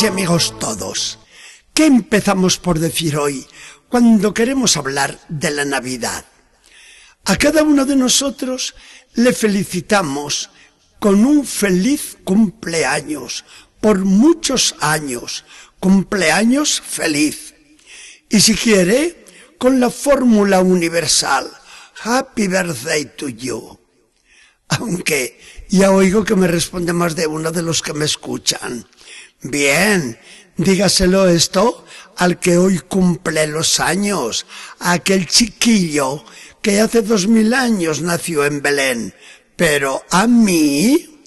Y amigos todos, ¿qué empezamos por decir hoy cuando queremos hablar de la Navidad? A cada uno de nosotros le felicitamos con un feliz cumpleaños, por muchos años, cumpleaños feliz. Y si quiere, con la fórmula universal, Happy Birthday to you. Aunque ya oigo que me responde más de uno de los que me escuchan. Bien, dígaselo esto al que hoy cumple los años, a aquel chiquillo que hace dos mil años nació en Belén. Pero a mí,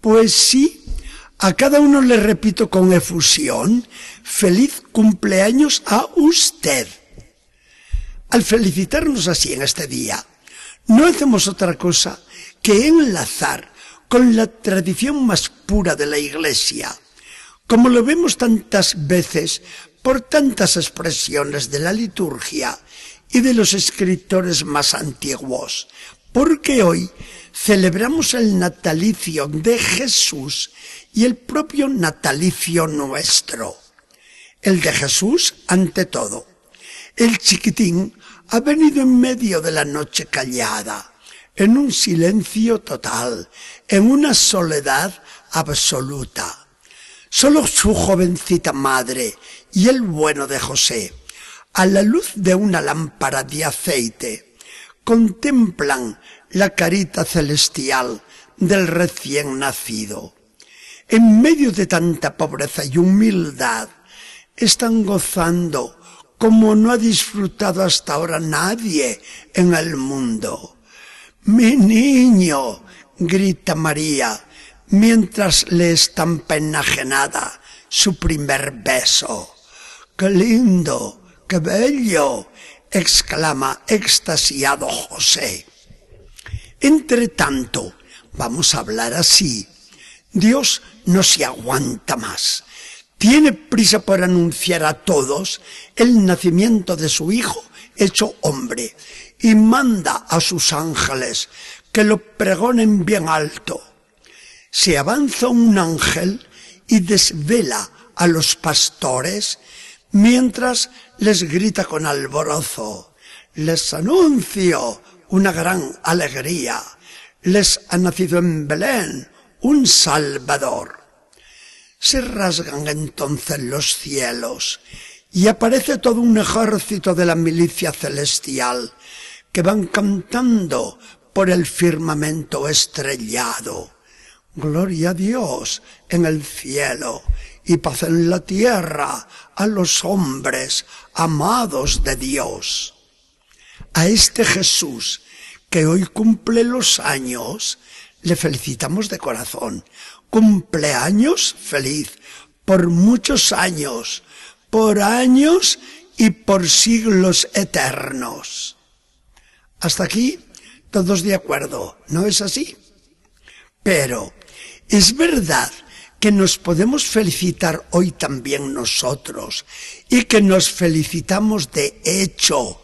pues sí, a cada uno le repito con efusión, feliz cumpleaños a usted. Al felicitarnos así en este día, no hacemos otra cosa que enlazar con la tradición más pura de la Iglesia, como lo vemos tantas veces por tantas expresiones de la liturgia y de los escritores más antiguos, porque hoy celebramos el natalicio de Jesús y el propio natalicio nuestro. El de Jesús ante todo. El chiquitín ha venido en medio de la noche callada, en un silencio total, en una soledad absoluta. Solo su jovencita madre y el bueno de José, a la luz de una lámpara de aceite, contemplan la carita celestial del recién nacido. En medio de tanta pobreza y humildad, están gozando como no ha disfrutado hasta ahora nadie en el mundo. Mi niño, grita María, mientras le estampa enajenada su primer beso. ¡Qué lindo! ¡Qué bello! exclama extasiado José. Entre tanto, vamos a hablar así. Dios no se aguanta más tiene prisa por anunciar a todos el nacimiento de su Hijo hecho hombre y manda a sus ángeles que lo pregonen bien alto. Se avanza un ángel y desvela a los pastores mientras les grita con alborozo. Les anuncio una gran alegría. Les ha nacido en Belén un Salvador se rasgan entonces los cielos y aparece todo un ejército de la milicia celestial que van cantando por el firmamento estrellado. Gloria a Dios en el cielo y paz en la tierra a los hombres amados de Dios. A este Jesús que hoy cumple los años, le felicitamos de corazón cumpleaños feliz, por muchos años, por años y por siglos eternos. Hasta aquí todos de acuerdo, ¿no es así? Pero es verdad que nos podemos felicitar hoy también nosotros y que nos felicitamos de hecho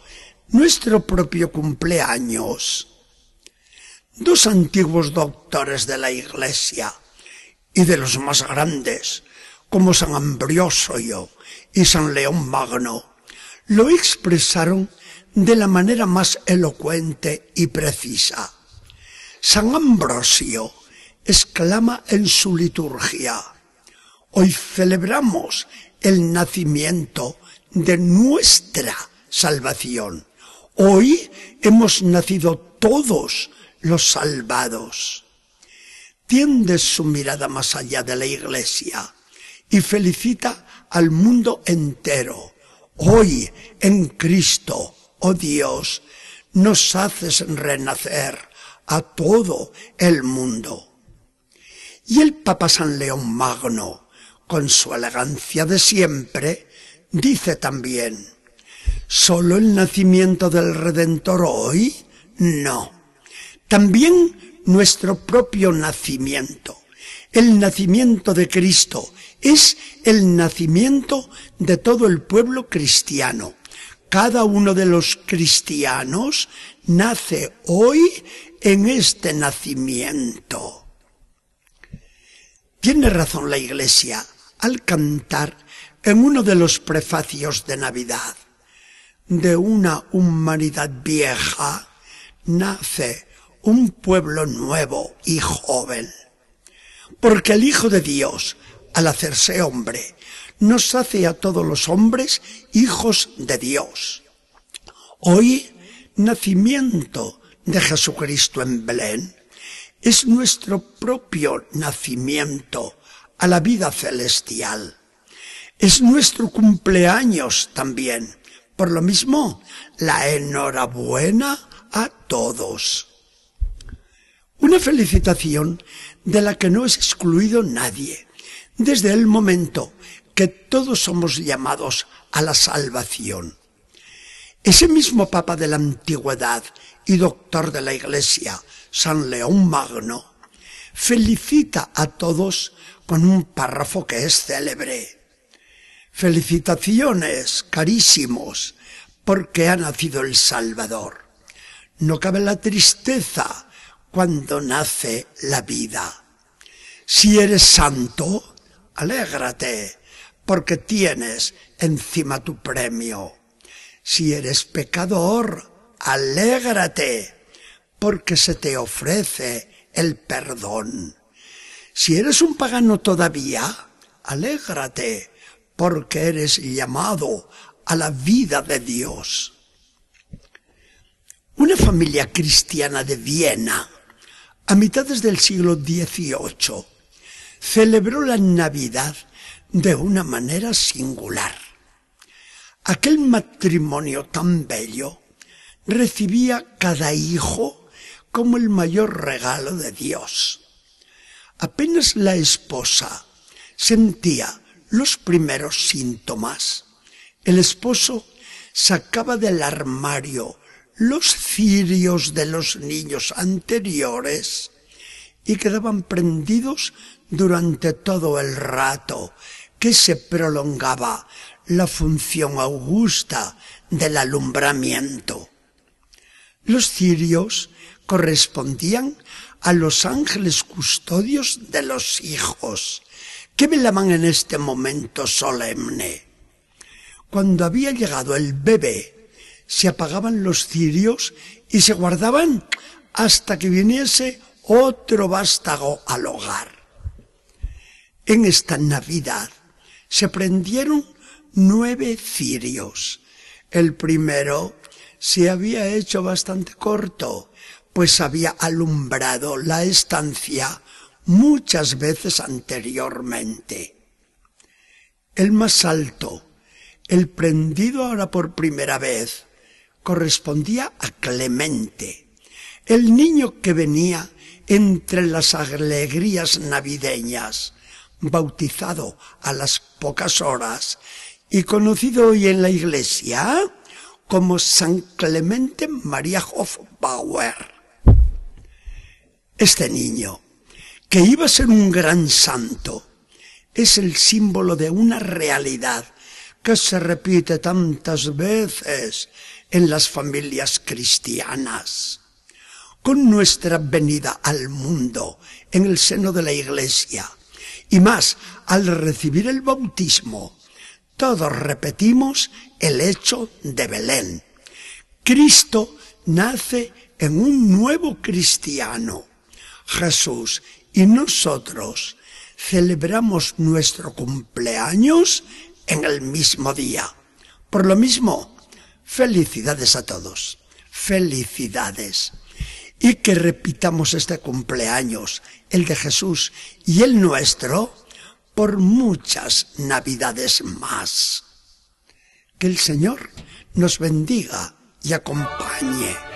nuestro propio cumpleaños. Dos antiguos doctores de la Iglesia, y de los más grandes, como San Ambrosio y San León Magno, lo expresaron de la manera más elocuente y precisa. San Ambrosio exclama en su liturgia, hoy celebramos el nacimiento de nuestra salvación. Hoy hemos nacido todos los salvados tiende su mirada más allá de la iglesia y felicita al mundo entero. Hoy en Cristo, oh Dios, nos haces renacer a todo el mundo. Y el Papa San León Magno, con su elegancia de siempre, dice también, ¿solo el nacimiento del Redentor hoy? No. También nuestro propio nacimiento. El nacimiento de Cristo es el nacimiento de todo el pueblo cristiano. Cada uno de los cristianos nace hoy en este nacimiento. Tiene razón la Iglesia al cantar en uno de los prefacios de Navidad. De una humanidad vieja nace un pueblo nuevo y joven. Porque el Hijo de Dios, al hacerse hombre, nos hace a todos los hombres hijos de Dios. Hoy, nacimiento de Jesucristo en Belén, es nuestro propio nacimiento a la vida celestial. Es nuestro cumpleaños también. Por lo mismo, la enhorabuena a todos. Una felicitación de la que no es excluido nadie, desde el momento que todos somos llamados a la salvación. Ese mismo Papa de la Antigüedad y doctor de la Iglesia, San León Magno, felicita a todos con un párrafo que es célebre. Felicitaciones, carísimos, porque ha nacido el Salvador. No cabe la tristeza cuando nace la vida. Si eres santo, alégrate, porque tienes encima tu premio. Si eres pecador, alégrate, porque se te ofrece el perdón. Si eres un pagano todavía, alégrate, porque eres llamado a la vida de Dios. Una familia cristiana de Viena, a mitades del siglo XVIII, celebró la Navidad de una manera singular. Aquel matrimonio tan bello recibía cada hijo como el mayor regalo de Dios. Apenas la esposa sentía los primeros síntomas, el esposo sacaba del armario los cirios de los niños anteriores y quedaban prendidos durante todo el rato que se prolongaba la función augusta del alumbramiento. Los cirios correspondían a los ángeles custodios de los hijos, que velaban en este momento solemne. Cuando había llegado el bebé, se apagaban los cirios y se guardaban hasta que viniese otro vástago al hogar. En esta Navidad se prendieron nueve cirios. El primero se había hecho bastante corto pues había alumbrado la estancia muchas veces anteriormente. El más alto, el prendido ahora por primera vez, correspondía a Clemente, el niño que venía entre las alegrías navideñas, bautizado a las pocas horas y conocido hoy en la iglesia como San Clemente María Hofbauer. Este niño, que iba a ser un gran santo, es el símbolo de una realidad que se repite tantas veces en las familias cristianas. Con nuestra venida al mundo en el seno de la iglesia y más al recibir el bautismo, todos repetimos el hecho de Belén. Cristo nace en un nuevo cristiano Jesús y nosotros celebramos nuestro cumpleaños en el mismo día. Por lo mismo, felicidades a todos. Felicidades. Y que repitamos este cumpleaños, el de Jesús y el nuestro, por muchas navidades más. Que el Señor nos bendiga y acompañe.